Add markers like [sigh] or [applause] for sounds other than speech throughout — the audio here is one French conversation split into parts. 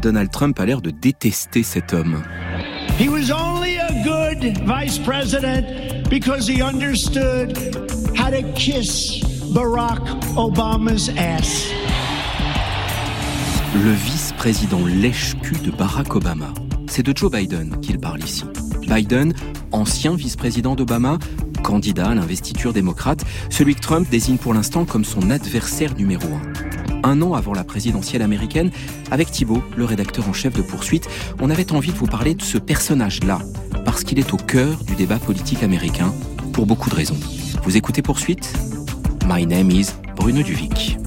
Donald Trump a l'air de détester cet homme. He was only a good vice president because he understood how to kiss Barack Obama's ass. Le vice-président lèche-cul de Barack Obama. C'est de Joe Biden qu'il parle ici. Biden, ancien vice-président d'Obama, candidat à l'investiture démocrate, celui que Trump désigne pour l'instant comme son adversaire numéro un. Un an avant la présidentielle américaine, avec Thibault, le rédacteur en chef de Poursuite, on avait envie de vous parler de ce personnage-là, parce qu'il est au cœur du débat politique américain, pour beaucoup de raisons. Vous écoutez Poursuite? My name is Bruno Duvic.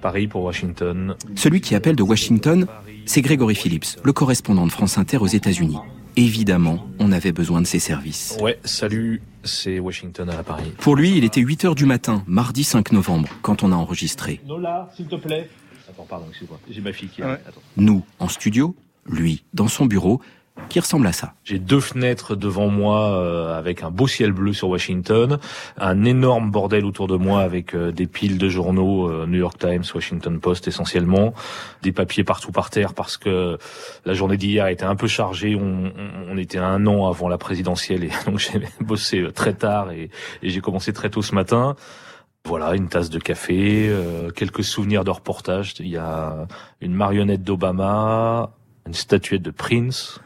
Paris pour Washington. Celui qui appelle de Washington, c'est Grégory Phillips, le correspondant de France Inter aux États-Unis. Évidemment, on avait besoin de ses services. Ouais, salut, c'est Washington à Paris. Pour lui, il était 8 heures du matin, mardi 5 novembre, quand on a enregistré. Nola, s'il te plaît. Attends, pardon, excuse-moi. J'ai ma fille qui est. Nous, en studio, lui, dans son bureau, qui ressemble à ça. J'ai deux fenêtres devant moi euh, avec un beau ciel bleu sur Washington, un énorme bordel autour de moi avec euh, des piles de journaux, euh, New York Times, Washington Post essentiellement, des papiers partout par terre parce que la journée d'hier était un peu chargée, on, on, était un an avant la présidentielle et [laughs] donc j'ai bossé très tard et, et j'ai commencé très tôt ce matin. Voilà, une tasse de café, quelques souvenirs de reportage. Il y a une marionnette d'Obama, une statuette de Prince,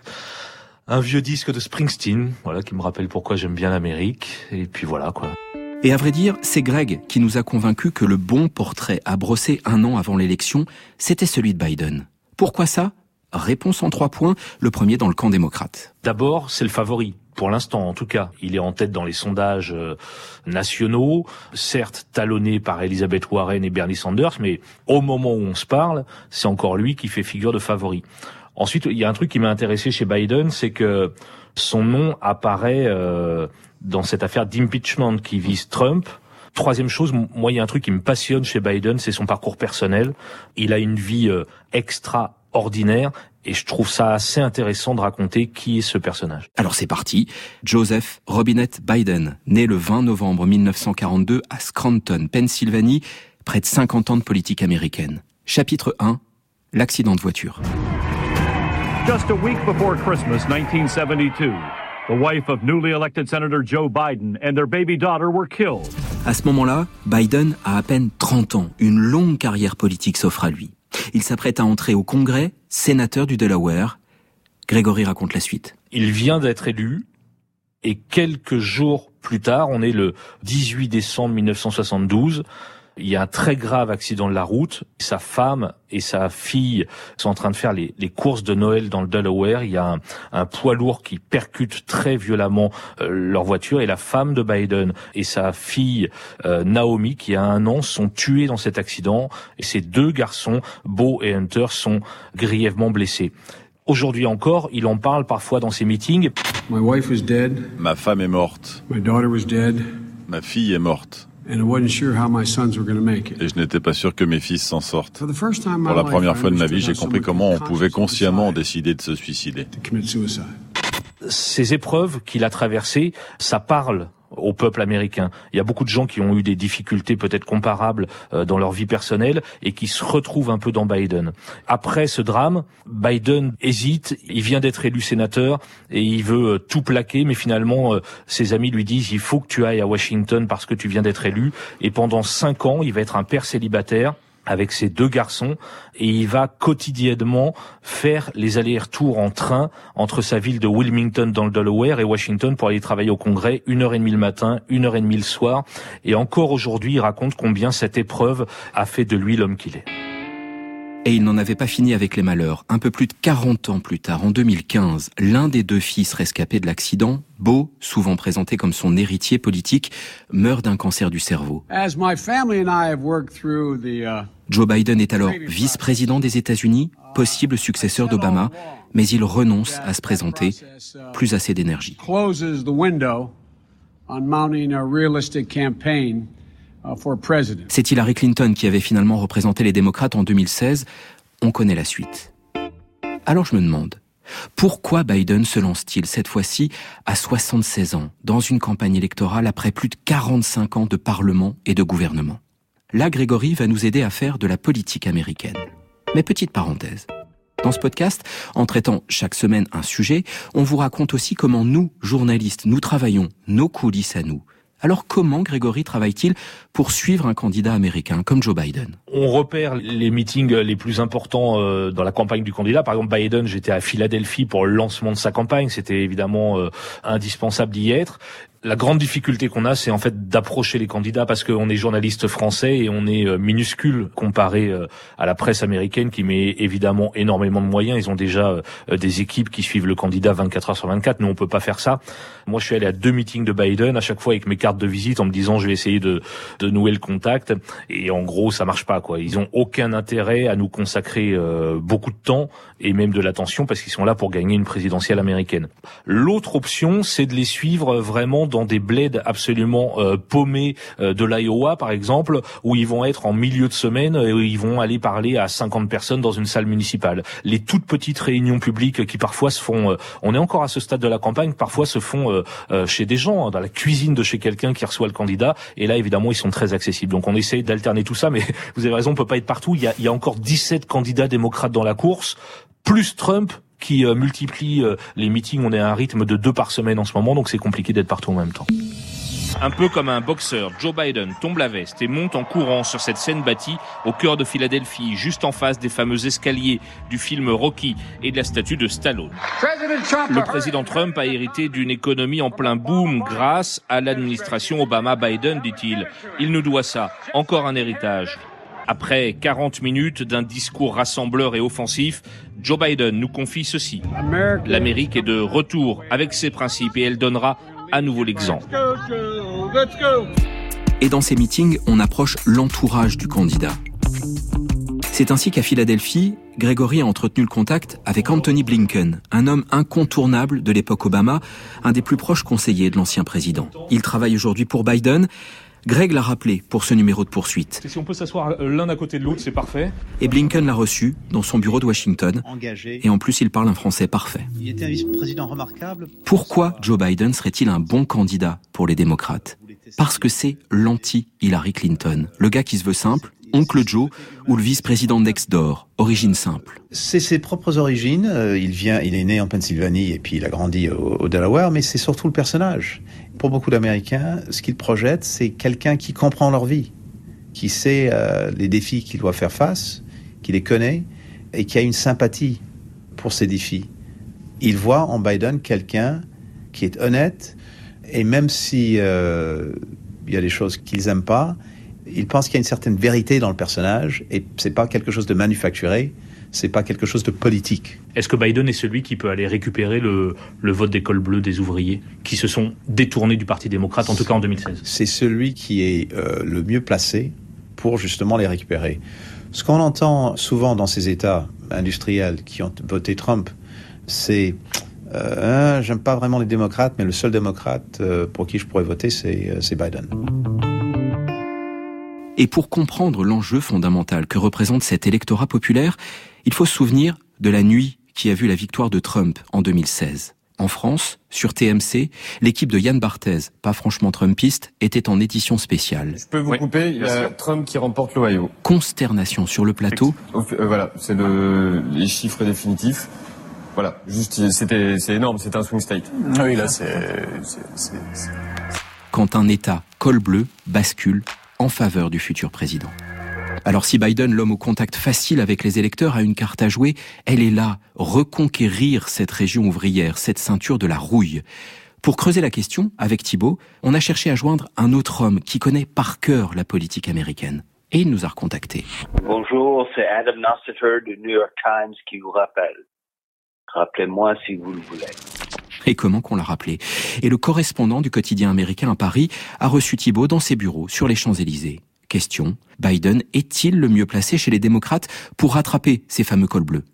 un vieux disque de Springsteen, voilà, qui me rappelle pourquoi j'aime bien l'Amérique, et puis voilà, quoi. Et à vrai dire, c'est Greg qui nous a convaincus que le bon portrait à brosser un an avant l'élection, c'était celui de Biden. Pourquoi ça? Réponse en trois points, le premier dans le camp démocrate. D'abord, c'est le favori. Pour l'instant, en tout cas, il est en tête dans les sondages euh, nationaux, certes talonné par Elizabeth Warren et Bernie Sanders, mais au moment où on se parle, c'est encore lui qui fait figure de favori. Ensuite, il y a un truc qui m'a intéressé chez Biden, c'est que son nom apparaît euh, dans cette affaire d'impeachment qui vise Trump. Troisième chose, moi, il y a un truc qui me passionne chez Biden, c'est son parcours personnel. Il a une vie euh, extraordinaire et je trouve ça assez intéressant de raconter qui est ce personnage. Alors c'est parti. Joseph Robinette Biden, né le 20 novembre 1942 à Scranton, Pennsylvanie, près de 50 ans de politique américaine. Chapitre 1. L'accident de voiture. Just a week before Christmas 1972, the wife of newly elected Senator Joe Biden and their baby daughter were killed. À ce moment-là, Biden a à peine 30 ans. Une longue carrière politique s'offre à lui. Il s'apprête à entrer au Congrès, sénateur du Delaware. Grégory raconte la suite. Il vient d'être élu et quelques jours plus tard, on est le 18 décembre 1972, il y a un très grave accident de la route. Sa femme et sa fille sont en train de faire les, courses de Noël dans le Delaware. Il y a un, poids lourd qui percute très violemment euh, leur voiture et la femme de Biden et sa fille euh, Naomi, qui a un an, sont tués dans cet accident. Et ces deux garçons, Beau et Hunter, sont grièvement blessés. Aujourd'hui encore, il en parle parfois dans ses meetings. Ma femme est morte. Ma fille est morte. Et je n'étais pas sûr que mes fils s'en sortent. Pour la première fois de ma vie, j'ai compris comment on pouvait consciemment décider de se suicider. Ces épreuves qu'il a traversées, ça parle au peuple américain. Il y a beaucoup de gens qui ont eu des difficultés peut-être comparables euh, dans leur vie personnelle et qui se retrouvent un peu dans Biden. Après ce drame, Biden hésite, il vient d'être élu sénateur et il veut euh, tout plaquer, mais finalement euh, ses amis lui disent il faut que tu ailles à Washington parce que tu viens d'être élu et pendant cinq ans il va être un père célibataire avec ses deux garçons et il va quotidiennement faire les allers-retours en train entre sa ville de Wilmington dans le Delaware et Washington pour aller travailler au Congrès, une heure et demie le matin, une heure et demie le soir. Et encore aujourd'hui, il raconte combien cette épreuve a fait de lui l'homme qu'il est. Et il n'en avait pas fini avec les malheurs. Un peu plus de 40 ans plus tard, en 2015, l'un des deux fils rescapés de l'accident, Beau, souvent présenté comme son héritier politique, meurt d'un cancer du cerveau. Uh, Joe Biden est alors vice-président des États-Unis, possible successeur d'Obama, mais il renonce à se présenter, plus assez d'énergie. C'est Hillary Clinton qui avait finalement représenté les démocrates en 2016. On connaît la suite. Alors je me demande, pourquoi Biden se lance-t-il cette fois-ci à 76 ans dans une campagne électorale après plus de 45 ans de parlement et de gouvernement? Là, Grégory va nous aider à faire de la politique américaine. Mais petite parenthèse. Dans ce podcast, en traitant chaque semaine un sujet, on vous raconte aussi comment nous, journalistes, nous travaillons nos coulisses à nous. Alors comment Grégory travaille-t-il pour suivre un candidat américain comme Joe Biden? On repère les meetings les plus importants euh, dans la campagne du candidat. Par exemple, Biden, j'étais à Philadelphie pour le lancement de sa campagne. C'était évidemment euh, indispensable d'y être la grande difficulté qu'on a, c'est en fait d'approcher les candidats parce qu'on est journaliste français et on est euh, minuscule comparé euh, à la presse américaine qui met évidemment énormément de moyens. Ils ont déjà euh, des équipes qui suivent le candidat 24 heures sur 24. Nous, on peut pas faire ça. Moi, je suis allé à deux meetings de Biden à chaque fois avec mes cartes de visite en me disant je vais essayer de, de nouer le contact. Et en gros, ça marche pas quoi. Ils ont aucun intérêt à nous consacrer beaucoup de temps et même de l'attention parce qu'ils sont là pour gagner une présidentielle américaine. L'autre option, c'est de les suivre vraiment dans des bleds absolument euh, paumés euh, de l'Iowa, par exemple, où ils vont être en milieu de semaine et où ils vont aller parler à 50 personnes dans une salle municipale. Les toutes petites réunions publiques qui parfois se font, euh, on est encore à ce stade de la campagne, parfois se font chez des gens, hein, dans la cuisine de chez quelqu'un qui reçoit le candidat. Et là, évidemment, ils sont très accessibles. Donc on essaie d'alterner tout ça, mais [laughs] vous avez raison, on peut pas être partout. Il y a, il y a encore 17 candidats démocrates dans la course, plus Trump qui euh, multiplie euh, les meetings. On est à un rythme de deux par semaine en ce moment, donc c'est compliqué d'être partout en même temps. Un peu comme un boxeur, Joe Biden tombe la veste et monte en courant sur cette scène bâtie au cœur de Philadelphie, juste en face des fameux escaliers du film Rocky et de la statue de Stallone. Le président Trump a hérité d'une économie en plein boom grâce à l'administration Obama-Biden, dit-il. Il nous doit ça, encore un héritage. Après 40 minutes d'un discours rassembleur et offensif, Joe Biden nous confie ceci. L'Amérique est de retour avec ses principes et elle donnera à nouveau l'exemple. Et dans ces meetings, on approche l'entourage du candidat. C'est ainsi qu'à Philadelphie, Gregory a entretenu le contact avec Anthony Blinken, un homme incontournable de l'époque Obama, un des plus proches conseillers de l'ancien président. Il travaille aujourd'hui pour Biden, Greg l'a rappelé pour ce numéro de poursuite. Si on peut s'asseoir l'un à côté de l'autre, c'est parfait. Et Blinken l'a reçu dans son bureau de Washington. Et en plus, il parle un français parfait. Il était un vice-président remarquable. Pourquoi Joe Biden serait-il un bon candidat pour les démocrates? Parce que c'est l'anti-Hillary Clinton. Le gars qui se veut simple, oncle Joe ou le vice-président next door, origine simple. C'est ses propres origines. Euh, il vient, il est né en Pennsylvanie et puis il a grandi au Delaware, mais c'est surtout le personnage. Pour beaucoup d'Américains, ce qu'ils projettent, c'est quelqu'un qui comprend leur vie, qui sait euh, les défis qu'il doit faire face, qui les connaît et qui a une sympathie pour ces défis. Ils voient en Biden quelqu'un qui est honnête et même si euh, il y a des choses qu'ils n'aiment pas, ils pensent qu'il y a une certaine vérité dans le personnage et c'est pas quelque chose de manufacturé, c'est pas quelque chose de politique. Est-ce que Biden est celui qui peut aller récupérer le, vote des cols bleus des ouvriers qui se sont détournés du Parti démocrate, en tout cas en 2016 C'est celui qui est euh, le mieux placé pour justement les récupérer. Ce qu'on entend souvent dans ces États industriels qui ont voté Trump, c'est euh, hein, j'aime pas vraiment les démocrates, mais le seul démocrate euh, pour qui je pourrais voter, c'est Biden. Et pour comprendre l'enjeu fondamental que représente cet électorat populaire, il faut se souvenir de la nuit qui a vu la victoire de Trump en 2016. En France, sur TMC, l'équipe de Yann Barthès, pas franchement trumpiste, était en édition spéciale. Je peux vous couper, il y a Trump qui remporte l'Ohio. Consternation sur le plateau. Euh, voilà, c'est le, les chiffres définitifs. Voilà, juste, c'était, c'est énorme, c'est un swing state. Oui, là, c'est, Quand un État col bleu bascule en faveur du futur président. Alors si Biden, l'homme au contact facile avec les électeurs, a une carte à jouer, elle est là, reconquérir cette région ouvrière, cette ceinture de la rouille. Pour creuser la question, avec Thibault, on a cherché à joindre un autre homme qui connaît par cœur la politique américaine. Et il nous a recontactés. Bonjour, c'est Adam Nossiter du New York Times qui vous rappelle. Rappelez-moi si vous le voulez. Et comment qu'on l'a rappelé. Et le correspondant du quotidien américain à Paris a reçu Thibault dans ses bureaux sur les Champs-Élysées. Question, Biden est-il le mieux placé chez les démocrates pour rattraper ces fameux cols bleus?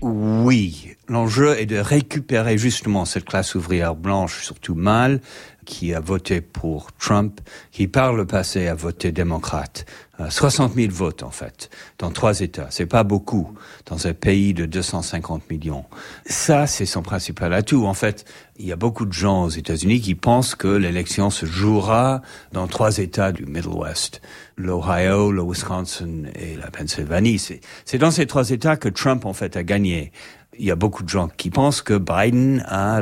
Oui, l'enjeu est de récupérer justement cette classe ouvrière blanche, surtout mâle, qui a voté pour Trump, qui par le passé a voté démocrate. 60 euh, 000 votes en fait dans trois États. C'est pas beaucoup dans un pays de 250 millions. Ça, c'est son principal atout. En fait, il y a beaucoup de gens aux États-Unis qui pensent que l'élection se jouera dans trois États du Middle West l'Ohio, le Wisconsin et la Pennsylvanie. C'est dans ces trois États que Trump en fait a gagné il y a beaucoup de gens qui pensent que Biden a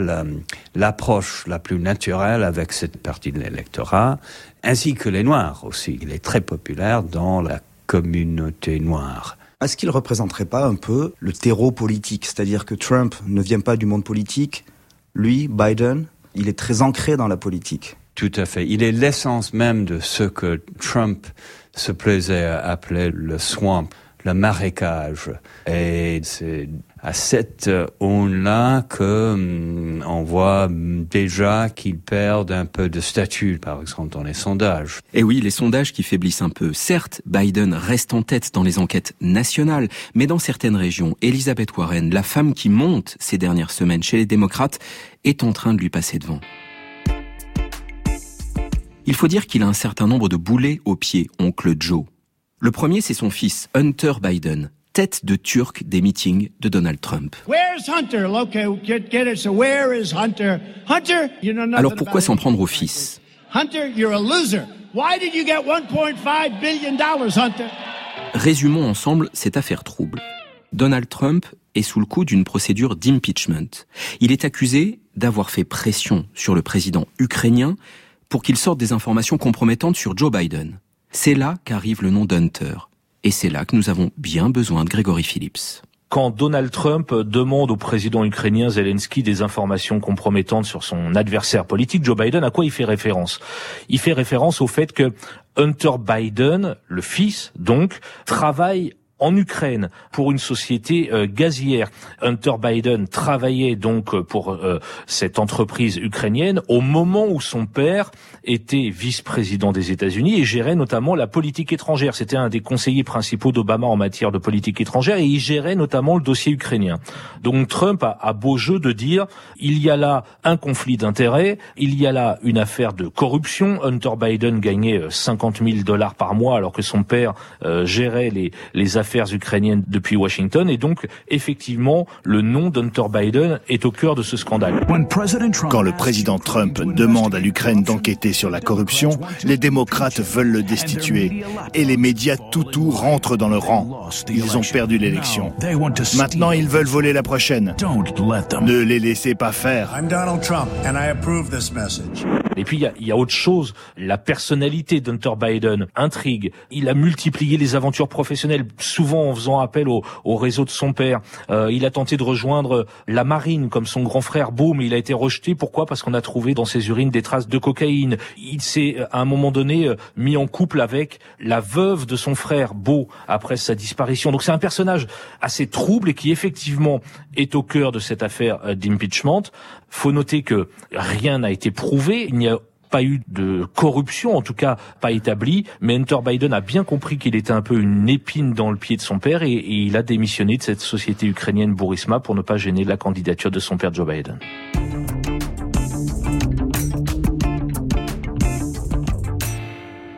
l'approche la, plus naturelle avec cette partie de l'électorat, ainsi que les Noirs aussi. Il est très populaire dans la communauté noire. Est-ce qu'il ne représenterait pas un peu le terreau politique? C'est-à-dire que Trump ne vient pas du monde politique, lui, Biden, il est très ancré dans la politique. Tout à fait. Il est l'essence même de ce que Trump se plaisait à appeler le swamp, le marécage. Et c'est à cette aune-là que hum, on voit déjà qu'ils perdent un peu de statut, par exemple dans les sondages. Et eh oui, les sondages qui faiblissent un peu. Certes, Biden reste en tête dans les enquêtes nationales, mais dans certaines régions, Elizabeth Warren, la femme qui monte ces dernières semaines chez les démocrates, est en train de lui passer devant. Il faut dire qu'il a un certain nombre de boulets aux pieds, oncle Joe. Le premier, c'est son fils, Hunter Biden, tête de turc des meetings de Donald Trump. Alors pourquoi s'en prendre au fils? Résumons ensemble cette affaire trouble. Donald Trump est sous le coup d'une procédure d'impeachment. Il est accusé d'avoir fait pression sur le président ukrainien pour qu'il sorte des informations compromettantes sur Joe Biden. C'est là qu'arrive le nom d'Hunter. Et c'est là que nous avons bien besoin de Gregory Phillips quand Donald Trump demande au président ukrainien Zelensky des informations compromettantes sur son adversaire politique, Joe Biden, à quoi il fait référence? Il fait référence au fait que Hunter Biden, le fils donc, travaille en Ukraine pour une société euh, gazière. Hunter Biden travaillait donc euh, pour euh, cette entreprise ukrainienne au moment où son père était vice-président des États-Unis et gérait notamment la politique étrangère. C'était un des conseillers principaux d'Obama en matière de politique étrangère et il gérait notamment le dossier ukrainien. Donc Trump a, a beau jeu de dire il y a là un conflit d'intérêts, il y a là une affaire de corruption. Hunter Biden gagnait 50 000 dollars par mois alors que son père gérait les, les affaires ukrainiennes depuis Washington. Et donc, effectivement, le nom d'Hunter Biden est au cœur de ce scandale. Quand le président Trump demande à l'Ukraine d'enquêter sur la corruption, les démocrates veulent le destituer. Et les médias tout rentrent dans le rang. Ils ont perdu l'élection. Maintenant, ils veulent voler la prochaine. Ne les laissez pas faire. Et puis, il y a, y a, autre chose. La personnalité d'Hunter Biden intrigue. Il a multiplié les aventures professionnelles souvent en faisant appel au, au réseau de son père. Euh, il a tenté de rejoindre la marine comme son grand frère Beau, mais il a été rejeté. Pourquoi? Parce qu'on a trouvé dans ses urines des traces de cocaïne. Il s'est à un moment donné euh, mis en couple avec la veuve de son frère Beau après sa disparition. Donc c'est un personnage assez trouble et qui effectivement est au cœur de cette affaire euh, d'impeachment. Faut noter que rien n'a été prouvé. Il n'y a pas eu de corruption, en tout cas pas établie, mais Hunter Biden a bien compris qu'il était un peu une épine dans le pied de son père et, il a démissionné de cette société ukrainienne Burisma pour ne pas gêner la candidature de son père Joe Biden.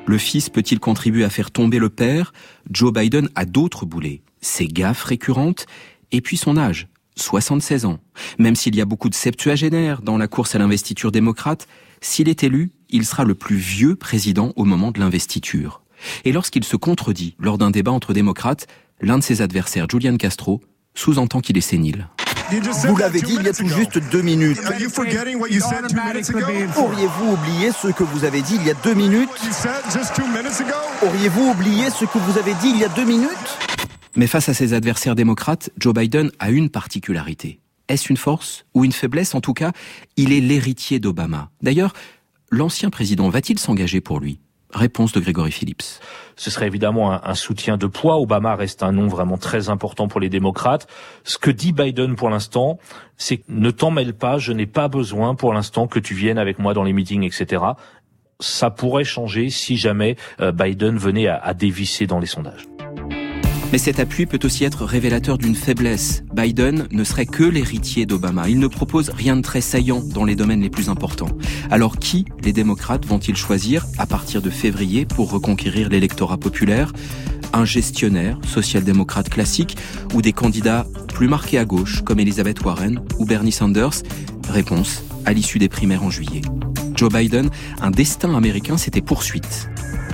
Le fils peut-il contribuer à faire tomber le père? Joe Biden a d'autres boulets, ses gaffes récurrentes et puis son âge, 76 ans. Même s'il y a beaucoup de septuagénaires dans la course à l'investiture démocrate, s'il est élu, il sera le plus vieux président au moment de l'investiture. Et lorsqu'il se contredit lors d'un débat entre démocrates, l'un de ses adversaires, Julian Castro, sous-entend qu'il est sénile. Vous l'avez dit il y a tout juste deux minutes. Auriez-vous oublié ce que vous avez dit il y a deux minutes? Auriez-vous oublié ce que vous avez dit il y a deux minutes? Mais face à ses adversaires démocrates, Joe Biden a une particularité. Est-ce une force ou une faiblesse? En tout cas, il est l'héritier d'Obama. D'ailleurs, l'ancien président va-t-il s'engager pour lui? Réponse de Grégory Phillips. Ce serait évidemment un, soutien de poids. Obama reste un nom vraiment très important pour les démocrates. Ce que dit Biden pour l'instant, c'est ne t'en mêle pas, je n'ai pas besoin pour l'instant que tu viennes avec moi dans les meetings, etc. Ça pourrait changer si jamais euh, Biden venait à dévisser dans les sondages. Mais cet appui peut aussi être révélateur d'une faiblesse. Biden ne serait que l'héritier d'Obama. Il ne propose rien de très saillant dans les domaines les plus importants. Alors qui les démocrates vont-ils choisir à partir de février pour reconquérir l'électorat populaire? Un gestionnaire social-démocrate classique ou des candidats plus marqués à gauche comme Elizabeth Warren ou Bernie Sanders? Réponse à l'issue des primaires en juillet. Joe Biden, un destin américain, c'était poursuite.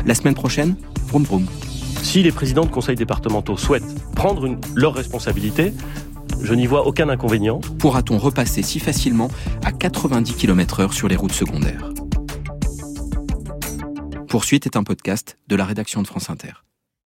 La semaine prochaine, vroom vroom. Si les présidents de conseils départementaux souhaitent prendre leurs responsabilités, je n'y vois aucun inconvénient. Pourra-t-on repasser si facilement à 90 km h sur les routes secondaires? Poursuite est un podcast de la rédaction de France Inter.